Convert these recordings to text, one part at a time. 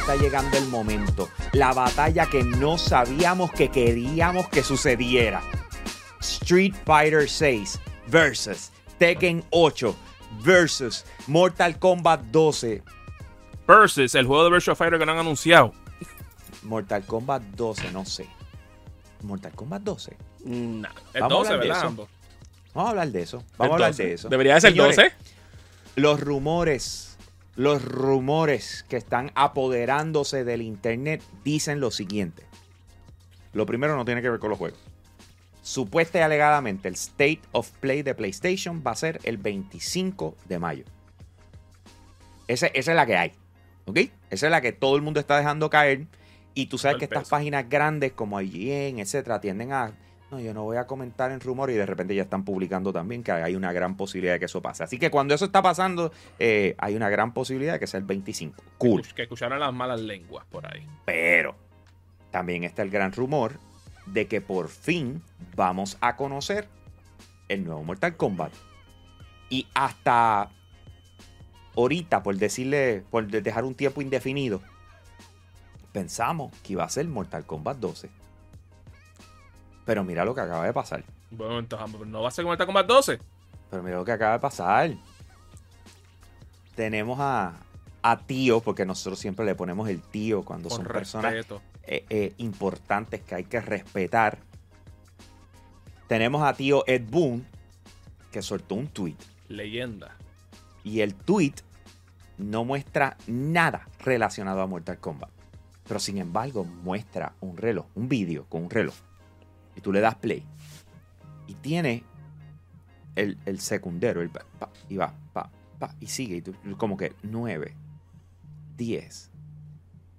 está llegando el momento. La batalla que no sabíamos que queríamos que sucediera. Street Fighter 6 versus Tekken 8 versus Mortal Kombat 12 Versus el juego de Virtua Fighter que no han anunciado. Mortal Kombat 12, no sé. Mortal Kombat 12. Nah, el Vamos a 12, hablar de ¿verdad? Vamos a hablar de eso. Vamos a El hablar 12. de eso. Debería de ser Señores, 12. Los rumores, los rumores que están apoderándose del internet dicen lo siguiente. Lo primero no tiene que ver con los juegos. Supuesta y alegadamente el State of Play de PlayStation va a ser el 25 de mayo. Esa es la que hay. ¿Ok? Esa es la que todo el mundo está dejando caer. Y tú sabes que estas páginas grandes como IGN, etcétera, tienden a. No, yo no voy a comentar en rumor y de repente ya están publicando también que hay una gran posibilidad de que eso pase. Así que cuando eso está pasando, eh, hay una gran posibilidad de que sea el 25. Cool. Que escucharon las malas lenguas por ahí. Pero también está el gran rumor de que por fin vamos a conocer el nuevo Mortal Kombat. Y hasta ahorita, por decirle, por de- dejar un tiempo indefinido, pensamos que iba a ser Mortal Kombat 12. Pero mira lo que acaba de pasar. Bueno, entonces, ¿no va a ser Mortal Kombat 12? Pero mira lo que acaba de pasar. Tenemos a, a tío, porque nosotros siempre le ponemos el tío cuando Con son personas eh, eh, importantes que hay que respetar. Tenemos a tío Ed Boon, que soltó un tweet. Leyenda. Y el tweet no muestra nada relacionado a Mortal Kombat. Pero sin embargo, muestra un reloj, un vídeo con un reloj. Y tú le das play. Y tiene el, el secundero. el pa- y va, pa, pa, y sigue. Y tú, como que 9, 10,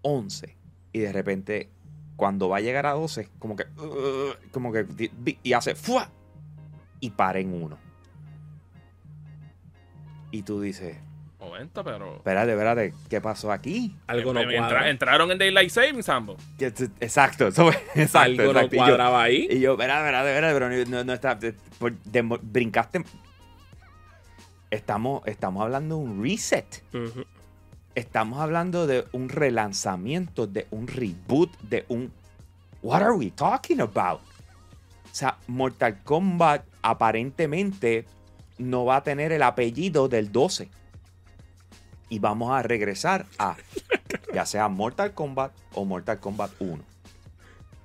11. Y de repente, cuando va a llegar a 12, como que. uh, como que. Y hace. ¡fua! Y para en uno. Y tú dices. Momento, pero. Espérate, espérate, ¿qué pasó aquí? Algo no Eh, entra- cuadra. entraron en Daylight Savings, ambos. Exacto, eso exacto. Algo no exacto. Y yo- cuadraba ahí. Y yo, espérate, espérate, espérate, pero no, no está. de- por- de- brincaste. Estamos, estamos hablando de un reset. Estamos hablando de un relanzamiento, de un reboot, de un. What are we talking about? O sea, Mortal Kombat aparentemente no va a tener el apellido del 12. Y vamos a regresar a ya sea Mortal Kombat o Mortal Kombat 1.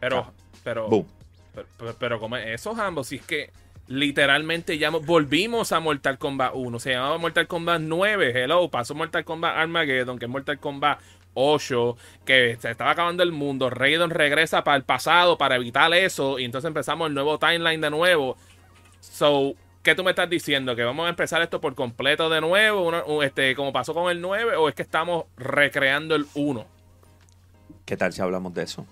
Pero, Ah. pero, Boom. pero, pero, pero como es eso, ambos, si es que literalmente ya mo- volvimos a Mortal Kombat 1. Se llamaba Mortal Kombat 9. Hello, pasó Mortal Kombat Armageddon, que es Mortal Kombat 8, que se estaba acabando el mundo. Raiden regresa para el pasado para evitar eso. Y entonces empezamos el nuevo timeline de nuevo. So, ¿qué tú me estás diciendo? ¿Que vamos a empezar esto por completo de nuevo? Una- o este, como pasó con el 9, o es que estamos recreando el 1? ¿Qué tal si hablamos de eso?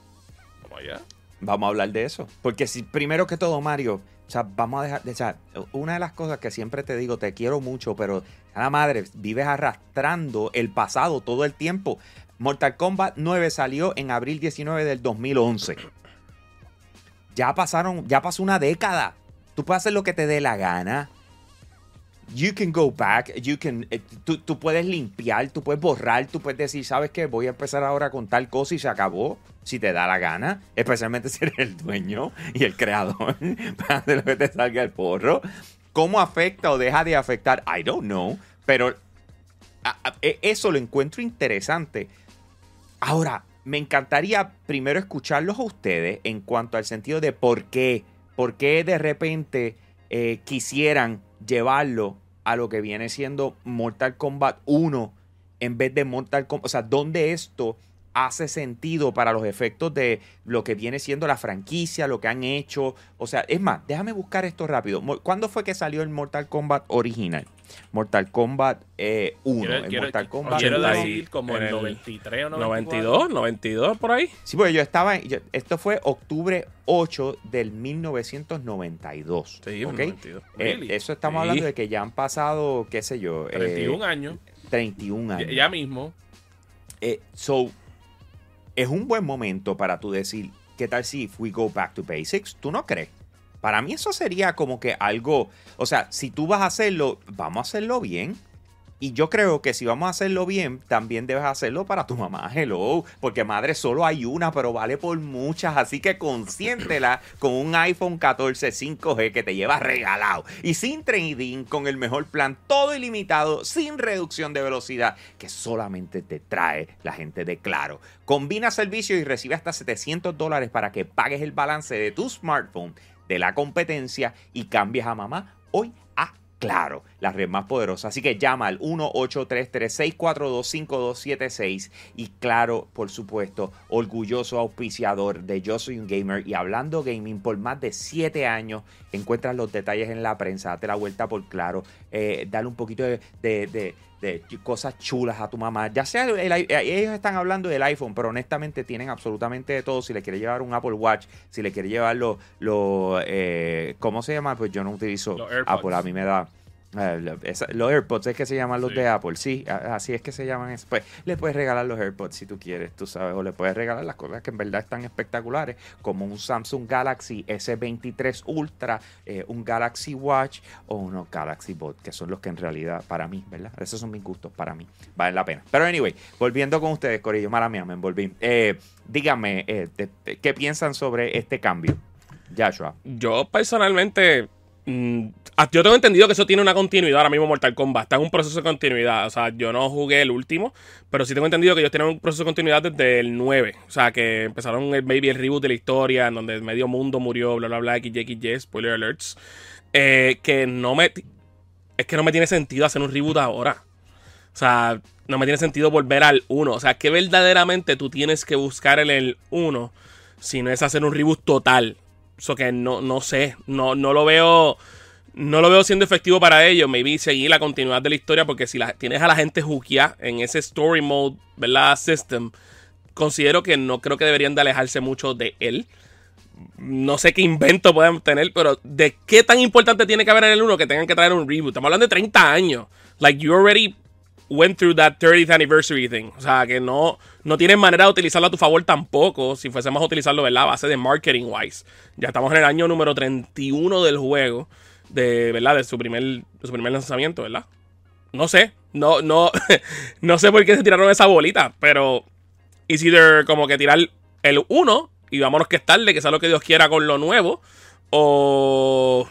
Como allá. Vamos a hablar de eso. Porque si, primero que todo, Mario, o sea, vamos a dejar, o sea, una de las cosas que siempre te digo, te quiero mucho, pero a la madre, vives arrastrando el pasado todo el tiempo. Mortal Kombat 9 salió en abril 19 del 2011. Ya pasaron, ya pasó una década. Tú puedes hacer lo que te dé la gana. You can go back, you can, eh, tú, tú puedes limpiar, tú puedes borrar, tú puedes decir, ¿sabes qué? Voy a empezar ahora con tal cosa y se acabó, si te da la gana, especialmente si eres el dueño y el creador, para hacer lo que te salga el porro. ¿Cómo afecta o deja de afectar? I don't know, pero e- eso lo encuentro interesante. Ahora, me encantaría primero escucharlos a ustedes en cuanto al sentido de por qué, por qué de repente eh, quisieran llevarlo a lo que viene siendo Mortal Kombat 1 en vez de Mortal Kombat. O sea, ¿dónde esto hace sentido para los efectos de lo que viene siendo la franquicia, lo que han hecho? O sea, es más, déjame buscar esto rápido. ¿Cuándo fue que salió el Mortal Kombat original? Mortal Kombat eh, 1. Quiero, el quiero- Mortal Kombat quiero 1. decir como en el el 93 o 94. 92, 92 por ahí. Sí, porque yo estaba. yo- esto fue octubre 8 del 1992. Sí, ¿ok? 92. Eh, Really? eso estamos Sí. hablando de que ya han pasado, qué sé yo, eh, 31 años. 31 Ya, años. ya mismo. Eh, so, es un buen momento para tú decir, ¿qué tal si if we go back to basics? ¿Tú no crees? Para mí eso sería como que algo, o sea, si tú vas a hacerlo, vamos a hacerlo bien. y yo creo que si vamos a hacerlo bien, también debes hacerlo para tu mamá, hello. Porque madre, solo hay una, pero vale por muchas. Así que consiéntela con un iPhone 14 5G que te lleva regalado. Y sin trading, con el mejor plan, todo ilimitado, sin reducción de velocidad, que solamente te trae la gente de Claro. Combina servicios y recibe hasta 700 dólares para que pagues el balance de tu smartphone de la competencia y cambies a mamá hoy Claro, la red más poderosa. Así que llama al 1-833-642-5276 y claro, por supuesto, orgulloso auspiciador de Yo Soy un Gamer y hablando gaming por más de 7 años. Encuentras los detalles en la prensa, date la vuelta por claro, eh, dale un poquito de, cosas chulas a tu mamá. Ya sea, ellos están hablando del iPhone, pero honestamente tienen absolutamente de todo. Si le quiere llevar un Apple Watch, si le quiere llevar los, lo, eh, ¿cómo se llama? Pues yo no utilizo Apple, a mí me da Ah, los AirPods es que se llaman los de Apple, sí, así es que se llaman. Pues le puedes regalar los AirPods si tú quieres, tú sabes, o le puedes regalar las cosas que en verdad están espectaculares, como un Samsung Galaxy S23 Ultra, eh, un Galaxy Watch o unos Galaxy Bot, que son los que en realidad, para mí, ¿verdad? Esos son mis gustos, para mí, valen la pena. Pero anyway, volviendo con ustedes, Corillo, mala mía, me envolví. Eh, díganme, eh, ¿qué piensan sobre este cambio? Joshua. Yo personalmente Mm, ah, yo tengo entendido que eso tiene una continuidad ahora mismo Mortal Kombat. Está en un proceso de continuidad. O sea, yo no jugué el último, pero sí tengo entendido que ellos tienen un proceso de continuidad desde el 9. O sea, que empezaron el baby el reboot de la historia, en donde medio mundo murió, bla, bla, bla, XY, spoiler alerts. Eh, que no me. Es que no me tiene sentido hacer un reboot ahora. O sea, no me tiene sentido volver al 1. O sea, que verdaderamente tú tienes que buscar en el 1 si no es hacer un reboot total. Eso que no, no sé. No, no lo veo. No lo veo siendo efectivo para ellos. Maybe seguir la continuidad de la historia. Porque si la, tienes a la gente jukia en ese story mode, ¿verdad? System. Considero que no creo que deberían de alejarse mucho de él. No sé qué invento pueden tener, pero ¿de qué tan importante tiene que haber en el 1 que tengan que traer un reboot? Estamos hablando de 30 años. Like, you already went through that 30th anniversary thing. O sea, que no, no tienes manera de utilizarlo a tu favor tampoco, si fuésemos a utilizarlo, ¿verdad? A base de marketing wise. Ya estamos en el año número 31 del juego, de, ¿verdad? De su primer, su primer lanzamiento, ¿verdad? No sé, no, no, no sé por qué se tiraron esa bolita, pero it's either como que tirar el 1 y vámonos que es tarde, que sea lo que Dios quiera con lo nuevo, o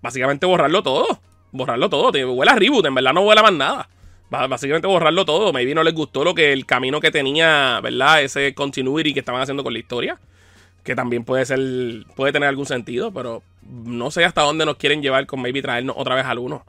básicamente borrarlo todo. Borrarlo todo, huele a reboot, en verdad no huele más nada básicamente borrarlo todo. Maybe no les gustó lo que el camino que tenía, ¿verdad? Ese continuity que estaban haciendo con la historia. Que también puede ser, puede tener algún sentido, pero no sé hasta dónde nos quieren llevar con maybe traernos otra vez al uno.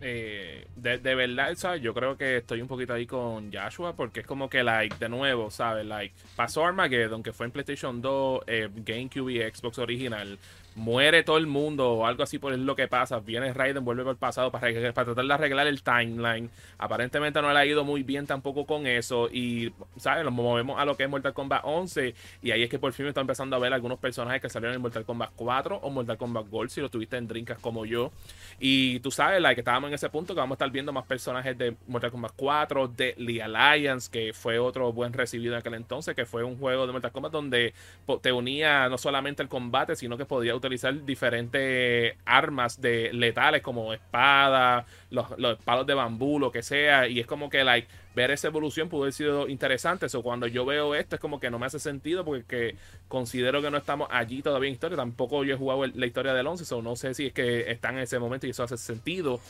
Eh, de, de, verdad. Yo creo que estoy un poquito ahí con Joshua porque es como que, like, de nuevo, ¿sabes? Like, pasó Armageddon, que fue en PlayStation 2, eh, GameCube y Xbox original muere todo el mundo o algo así por lo que pasa. Viene Raiden, vuelve por pasado para, para tratar de arreglar el timeline. Aparentemente no le ha ido muy bien tampoco con eso. Y, ¿sabes? Nos movemos a lo que es Mortal Kombat 11. Y ahí es que por fin me está empezando a ver algunos personajes que salieron en Mortal Kombat 4 o Mortal Kombat Gold, si lo tuviste en Drinkas como yo. Y tú sabes, la que estábamos en ese punto que vamos a estar viendo más personajes de Mortal Kombat 4, de The Alliance, que fue otro buen recibido en aquel entonces, que fue un juego de Mortal Kombat donde te unía no solamente el combate, sino que podía utilizar diferentes armas de letales como espadas, los, palos de bambú, lo que sea. Y es como que like, ver esa evolución pudo haber sido interesante. Eso cuando yo veo esto es como que no me hace sentido porque considero que no estamos allí todavía en historia. Tampoco yo he jugado la historia del 11, o no sé si es que están en ese momento y eso hace sentido.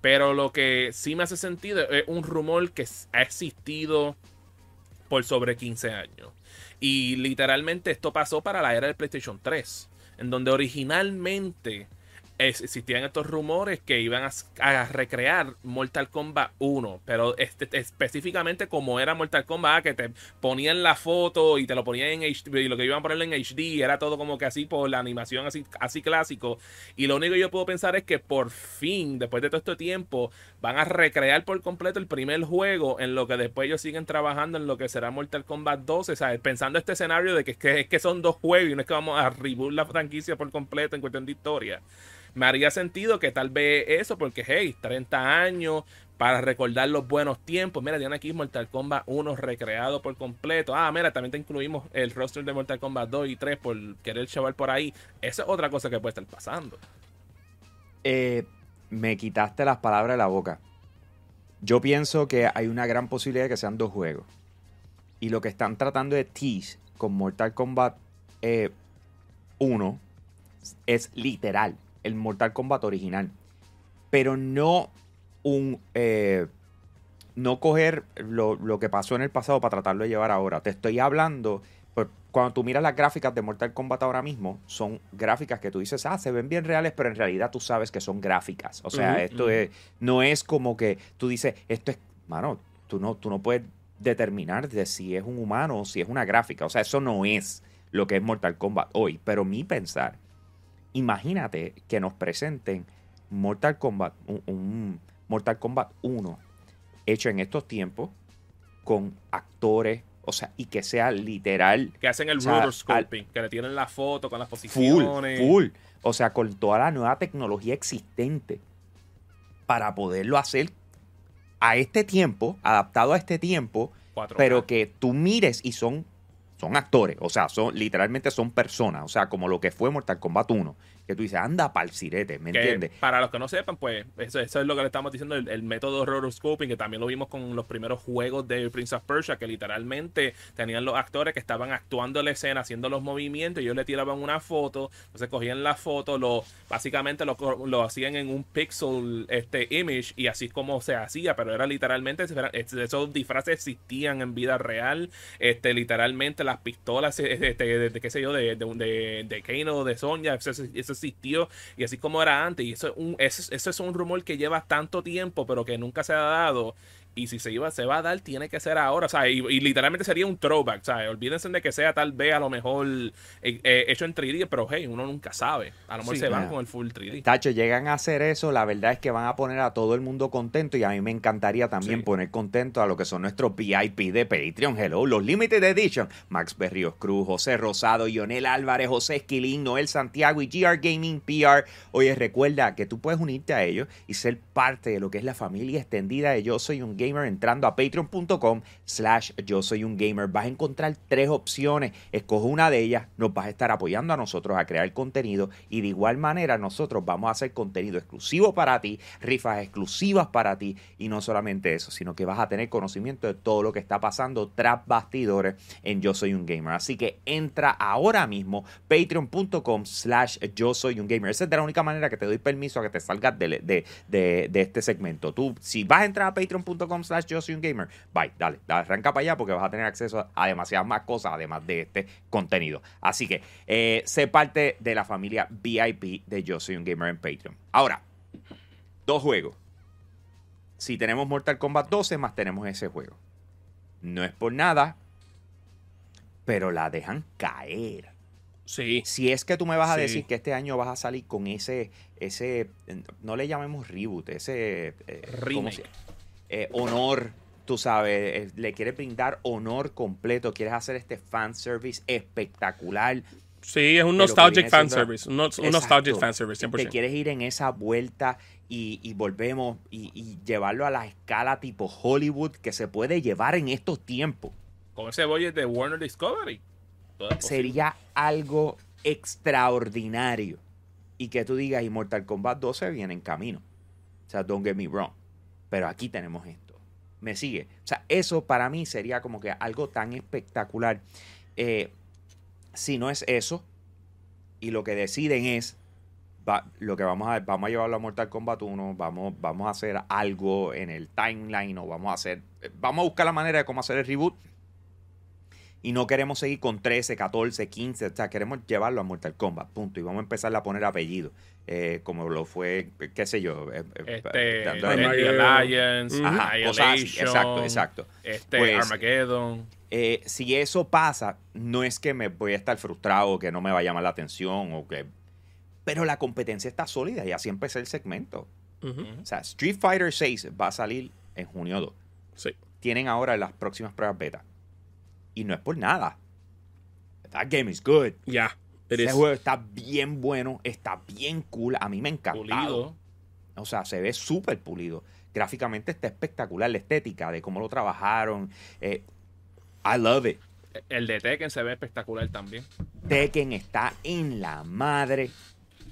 Pero lo que sí me hace sentido es un rumor que ha existido por sobre 15 años. Y literalmente esto pasó para la era del PlayStation 3 en donde originalmente existían estos rumores que iban a, recrear Mortal Kombat 1, pero este, específicamente como era Mortal Kombat, que te ponían la foto y te lo ponían en HD, y lo que iban a ponerlo en HD, era todo como que así por la animación así, así clásico. Y lo único que yo puedo pensar es que por fin, después de todo este tiempo, van a recrear por completo el primer juego, en lo que después ellos siguen trabajando en lo que será Mortal Kombat 12, ¿sabes? Pensando este escenario de que, que, que son dos juegos y no es que vamos a reboot la franquicia por completo en cuestión de historia me haría sentido que tal vez eso, porque hey, 30 años para recordar los buenos tiempos. Mira, tiene aquí Mortal Kombat 1 recreado por completo. Ah, mira, también te incluimos el roster de Mortal Kombat 2 y 3 por querer llevar por ahí. Esa es otra cosa que puede estar pasando. Eh, me quitaste las palabras de la boca. Yo pienso que hay una gran posibilidad de que sean dos juegos. Y lo que están tratando de tease con Mortal Kombat eh, 1 es literal, el Mortal Kombat original. Pero no un. eh, no coger lo, lo que pasó en el pasado para tratarlo de llevar ahora. Te estoy hablando. pues, cuando tú miras las gráficas de Mortal Kombat ahora mismo, son gráficas que tú dices, ah, se ven bien reales, pero en realidad tú sabes que son gráficas. O sea, esto es, no es como que tú dices, esto es, mano, tú no, tú no puedes determinar de si es un humano o si es una gráfica. O sea, eso no es lo que es Mortal Kombat hoy. Pero mi pensar, imagínate que nos presenten Mortal Kombat, un, un Mortal Kombat 1 hecho en estos tiempos con actores, o sea, y que sea literal Que hacen el O sea, rotoscoping, que le tienen la foto con las full, posiciones. full. O sea, con toda la nueva tecnología existente para poderlo hacer a este tiempo, adaptado a este tiempo, 4K. pero que tú mires y son, son actores, o sea, son literalmente son personas, o sea, como lo que fue Mortal Kombat 1, que tú dices, anda pa'l sirete, ¿me entiendes? Para los que no sepan, pues eso, eso es lo que le estamos diciendo, el, el método rotoscoping, que también lo vimos con los primeros juegos de Prince of Persia, que literalmente tenían los actores que estaban actuando la escena, haciendo los movimientos, y ellos le tiraban una foto, entonces cogían la foto, lo básicamente lo, lo hacían en un pixel este image, y así es como se hacía, pero era literalmente, esos disfraces existían en vida real, este literalmente las pistolas, este, de, de- qué sé yo, de, de, de, de Kano, de Sonya, eso, eso existió y así como era antes. Y eso es, un, eso, eso es un rumor que lleva tanto tiempo, pero que nunca se ha dado. Y si se iba, se va a dar, tiene que ser ahora. O sea, y, y literalmente sería un throwback. O sea, olvídense de que sea tal vez a lo mejor eh, eh, hecho en 3D, pero hey, uno nunca sabe. A lo mejor Sí, se van con el full 3D. Tacho, llegan a hacer eso, la verdad es que van a poner a todo el mundo contento y a mí me encantaría también Sí. poner contento a lo que son nuestros VIP de Patreon. Hello, los Limited Edition. Max Berrios Cruz, José Rosado, Lionel Álvarez, José Esquilín, Noel Santiago y GR Gaming PR. Oye, recuerda que tú puedes unirte a ellos y ser parte de lo que es la familia extendida de Yo Soy Un Gamer entrando a patreon.com slash Yo Soy Un Gamer. Vas a encontrar tres opciones. Escoge una de ellas. Nos vas a estar apoyando a nosotros a crear contenido y de igual manera nosotros vamos a hacer contenido exclusivo para ti, rifas exclusivas para ti y no solamente eso, sino que vas a tener conocimiento de todo lo que está pasando tras bastidores en Yo Soy Un Gamer. Así que entra ahora mismo patreon.com slash Yo Soy Un Gamer. Esa es la única manera que te doy permiso a que te salgas de- de- de este segmento. Tú, si vas a entrar a patreon.com slash Yo Soy Un Gamer, bye, dale, dale, arranca para allá porque vas a tener acceso a demasiadas más cosas además de este contenido. Así que eh, sé parte de la familia VIP de Yo Soy Un Gamer en Patreon. Ahora, dos juegos. Si tenemos Mortal Kombat 12, más tenemos ese juego. No es por nada, pero la dejan caer. Sí. Si es que tú me vas a Sí. decir que este año vas a salir con ese, ese, no le llamemos reboot, ese eh, ¿cómo Remake. Eh, honor, tú sabes, eh, le quieres brindar honor completo, quieres hacer este fanservice espectacular, Sí, es un nostalgic siendo- fanservice. Un, no- un nostalgic fanservice, te 100%. quieres ir en esa vuelta y, y volvemos y, y llevarlo a la escala tipo Hollywood que se puede llevar en estos tiempos. Con ese budget de Warner Discovery. Sería algo extraordinario. Y que tú digas, y Mortal Kombat 12 viene en camino. O sea, don't get me wrong. Pero aquí tenemos esto. Me sigue. O sea, eso para mí sería como que algo tan espectacular. Eh, si no es eso, y lo que deciden es, va- lo que vamos a vamos a llevarlo a Mortal Kombat 1, vamos, vamos a hacer algo en el timeline o vamos a hacer, vamos a buscar la manera de cómo hacer el reboot. Y no queremos seguir con 13, 14, 15, o sea, queremos llevarlo a Mortal Kombat, punto. Y vamos a empezar a poner apellido, eh, como lo fue, qué sé yo. eh, eh, Este, The Alliance. Ajá, cosas así, exacto, exacto. Este, Pues, Armageddon. Eh, si eso pasa, no es que me voy a estar frustrado o que no me va a llamar la atención o que... Pero la competencia está sólida y así empecé el segmento. O sea, Street Fighter 6 va a salir en junio 2. Sí. Tienen ahora las próximas pruebas beta. Y no es por nada. That game is good. It Ese is. juego está bien bueno, está bien cool. A mí me encanta. Pulido. O sea, se ve súper pulido. Gráficamente está espectacular. La estética de cómo lo trabajaron. eh, I love it. El de Tekken se ve espectacular también. Tekken está en la madre.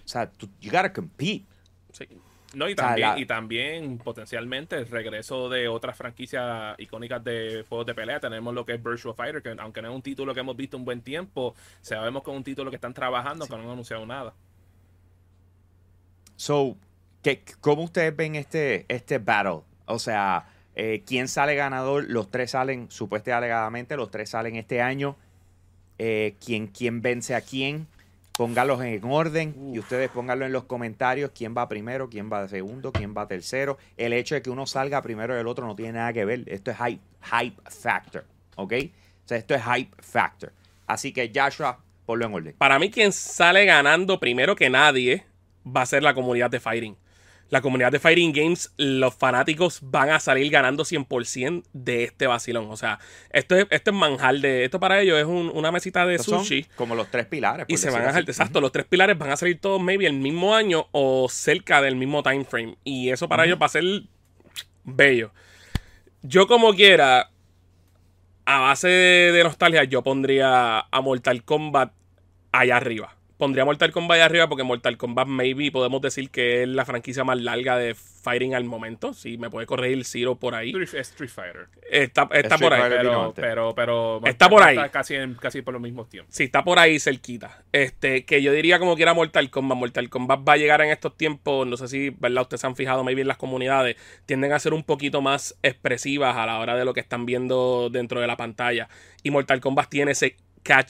O sea, tú, you gotta compete. Sí. No, y O sea, también, la- y también potencialmente el regreso de otras franquicias icónicas de juegos de pelea. Tenemos lo que es Virtual Fighter, que aunque no es un título que hemos visto un buen tiempo, sabemos que es un título que están trabajando, que no han anunciado nada. So, ¿qué, ¿cómo ustedes ven este, este battle? O sea, eh, ¿quién sale ganador? Los tres salen, supuestamente alegadamente, los tres salen este año. Eh, ¿quién, ¿Quién vence a quién? Póngalos en orden y ustedes pónganlo en los comentarios. ¿Quién va primero? ¿Quién va segundo? ¿Quién va tercero? El hecho de que uno salga primero y el otro no tiene nada que ver. Esto es hype, hype factor. ¿Ok? O sea, esto es hype factor. Así que Joshua, ponlo en orden. Para mí, quien sale ganando primero que nadie va a ser la comunidad de Fighting. La comunidad de Fighting Games, los fanáticos van a salir ganando 100% de este vacilón. O sea, esto es, esto es manjar de. Esto para ellos es un- una mesita de Estos sushi. como los tres pilares. Y se van a así. exacto, los tres pilares van a salir todos maybe el mismo año o cerca del mismo time frame. Y eso para ellos va a ser bello. Yo como quiera, a base de, de nostalgia, yo pondría a Mortal Kombat allá arriba. Pondría a Mortal Kombat allá arriba porque Mortal Kombat maybe podemos decir que es la franquicia más larga de fighting al momento. Si me puede corregir Zero por ahí. Street, Fighter. Está, está Street por ahí. Pero, pero, pero Está por ahí. Está casi, en- casi por los mismos tiempos. Sí, está por ahí cerquita. Este, que yo diría como quiera Mortal Kombat. Mortal Kombat va a llegar en estos tiempos. No sé si, ¿verdad? Ustedes se han fijado, maybe en las comunidades. Tienden a ser un poquito más expresivas a la hora de lo que están viendo dentro de la pantalla. Y Mortal Kombat tiene ese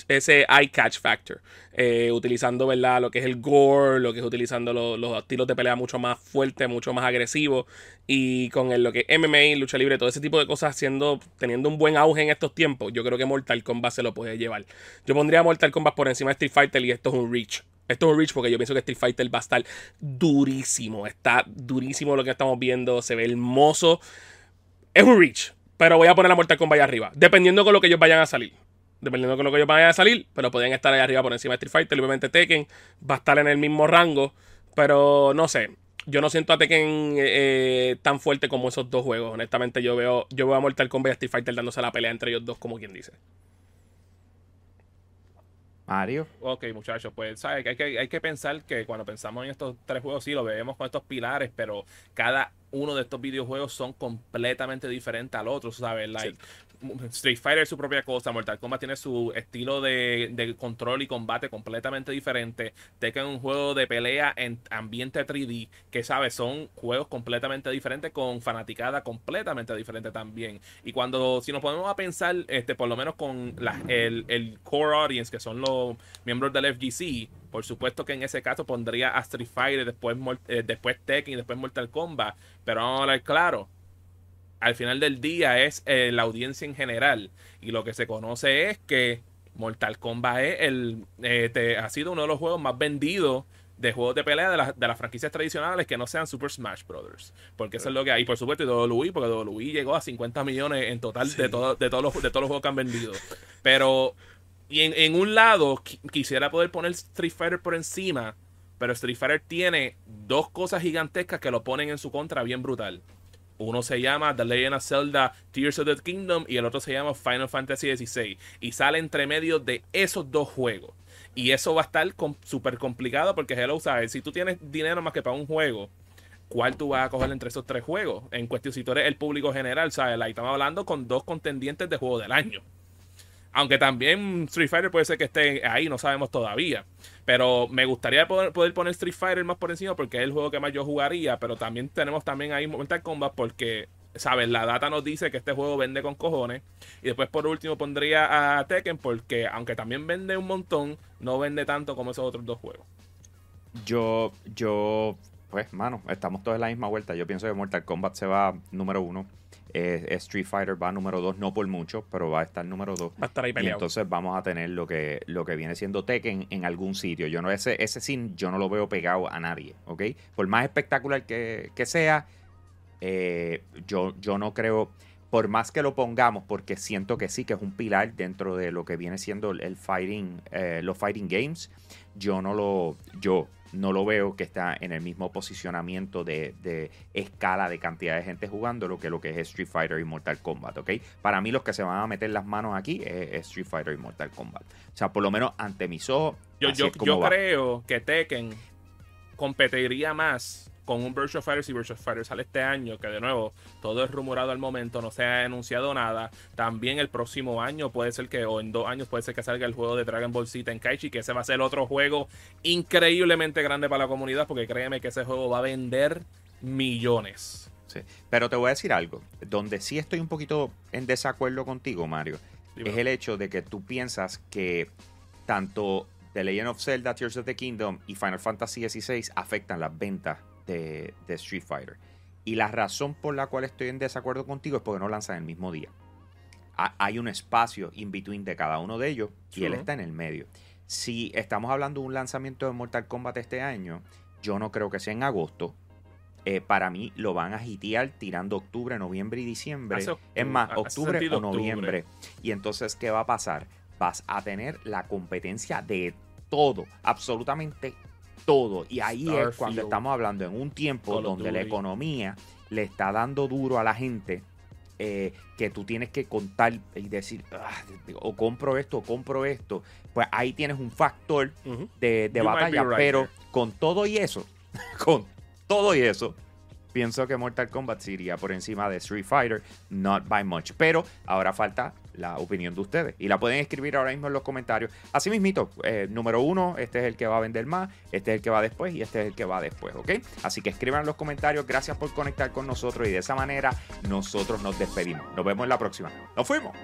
ese eye catch factor. eh, utilizando, ¿verdad? Lo que es el gore, lo que es utilizando lo- los estilos de pelea mucho más fuertes, mucho más agresivos. Y con el, lo que es MMA, lucha libre, todo ese tipo de cosas haciendo, teniendo un buen auge en estos tiempos, yo creo que Mortal Kombat se lo puede llevar. Yo pondría Mortal Kombat por encima de Street Fighter y esto es un reach. Esto es un reach porque yo pienso que Street Fighter va a estar durísimo. Está durísimo lo que estamos viendo. Se ve hermoso. Es un reach. Pero voy a poner a Mortal Kombat allá arriba. Dependiendo con lo que ellos vayan a salir. Dependiendo con lo que ellos vayan a salir. Pero podrían estar allá arriba por encima de Street Fighter. y Obviamente Tekken va a estar en el mismo rango. Pero no sé. Yo no siento a Tekken eh, tan fuerte como esos dos juegos. Honestamente, yo veo, yo veo a Mortal Kombat y a Street Fighter dándose la pelea entre ellos dos, como quien dice. Mario. Ok, muchachos, pues ¿sabes? Hay, que, hay que pensar que cuando pensamos en estos tres juegos, sí, lo vemos con estos pilares, pero cada uno de estos videojuegos son completamente diferentes al otro, ¿sabes? Like, Street Fighter es su propia cosa, Mortal Kombat tiene su estilo de, de control y combate completamente diferente, Tekken es un juego de pelea en ambiente 3D, que, ¿sabes? Son juegos completamente diferentes con fanaticada completamente diferente también. Y cuando, si nos ponemos a pensar, este, por lo menos con la- el, el core audience, que son los miembros del FGC, por supuesto que en ese caso pondría a Street Fighter, después, eh, después Tekken y después Mortal Kombat. Pero vamos a hablar claro. Al final del día es eh, la audiencia en general. Y lo que se conoce es que Mortal Kombat es el, eh, te- ha sido uno de los juegos más vendidos de juegos de pelea de, las- de las franquicias tradicionales que no sean Super Smash Brothers. Porque eso es lo que hay. Y por supuesto, y WWE, porque WWE llegó a 50 millones en total de, todo- de, todos los, de todos los juegos que han vendido. Pero y en, en un lado qui- quisiera poder poner Street Fighter por encima, pero Street Fighter tiene dos cosas gigantescas que lo ponen en su contra bien brutal. Uno se llama The Legend of Zelda Tears of the Kingdom y el otro se llama Final Fantasy XVI. Y sale entre medio de esos dos juegos. Y eso va a estar súper complicado porque, hello, ¿sabes? Si tú tienes dinero más que para un juego, ¿cuál tú vas a coger entre esos tres juegos? En cuestión, si tú eres el público general, ¿sabes? Like, estamos hablando con dos contendientes de juego del año. Aunque también Street Fighter puede ser que esté ahí, no sabemos todavía. Pero me gustaría poder, poner Street Fighter más por encima porque es el juego que más yo jugaría. Pero también tenemos también ahí Mortal Kombat porque, ¿sabes? La data nos dice que este juego vende con cojones. Y después por último pondría a Tekken porque, aunque también vende un montón, no vende tanto como esos otros dos juegos. Yo, yo, pues, mano, estamos todos en la misma vuelta. Yo pienso que Mortal Kombat se va número uno. Eh, Street Fighter va número dos, no por mucho, pero va a estar número dos. Va a estar ahí Y peleado. entonces vamos a tener lo que, lo que viene siendo Tekken en algún sitio. Yo no, ese, ese sin yo no lo veo pegado a nadie, ¿ok? Por más espectacular que, que sea, eh, yo, yo no creo, por más que lo pongamos, porque siento que sí, que es un pilar dentro de lo que viene siendo el, el fighting, eh, los fighting games, yo no lo, yo no lo veo que está en el mismo posicionamiento de, de escala de cantidad de gente jugando lo que lo que es Street Fighter y Mortal Kombat, ¿ok? Para mí los que se van a meter las manos aquí es, es Street Fighter y Mortal Kombat. O sea, por lo menos ante mis ojos, Yo, yo, yo creo que Tekken competiría más con un Virtual Fighter, si Virtual Fighter sale este año, que de nuevo todo es rumorado al momento, no se ha anunciado nada. También el próximo año puede ser que, o en dos años puede ser que salga el juego de Dragon Ball Z en Kaichi, que ese va a ser otro juego increíblemente grande para la comunidad, porque créeme que ese juego va a vender millones. Sí. Pero te voy a decir algo, donde sí estoy un poquito en desacuerdo contigo, Mario, es el hecho de que tú piensas que tanto The Legend of Zelda, Tears of the Kingdom y Final Fantasy XVI afectan las ventas de, de Street Fighter. Y la razón por la cual estoy en desacuerdo contigo es porque no lanzan el mismo día. Ha- Hay un espacio in between de cada uno de ellos y él está en el medio. Si estamos hablando de un lanzamiento de Mortal Kombat este año, yo no creo que sea en agosto. Eh, para mí lo van a hitear tirando octubre, noviembre y diciembre. Hace es más, octubre o noviembre. octubre. Y entonces, ¿qué va a pasar? Vas a tener la competencia de todo, absolutamente todo. Y ahí es cuando estamos hablando en un tiempo Call donde la economía le está dando duro a la gente. eh, que tú tienes que contar y decir, "Ah, o compro esto, o compro esto. Pues ahí tienes un factor de, de batalla. right pero there. con todo y eso, con todo y eso, pienso que Mortal Kombat se iría por encima de Street Fighter, not by much. Pero ahora falta la opinión de ustedes. Y la pueden escribir ahora mismo en los comentarios. Así mismito, eh, número uno, este es el que va a vender más, este es el que va después y este es el que va después, ¿ok? Así que escriban en los comentarios. Gracias por conectar con nosotros y de esa manera nosotros nos despedimos. Nos vemos en la próxima. ¡Nos fuimos!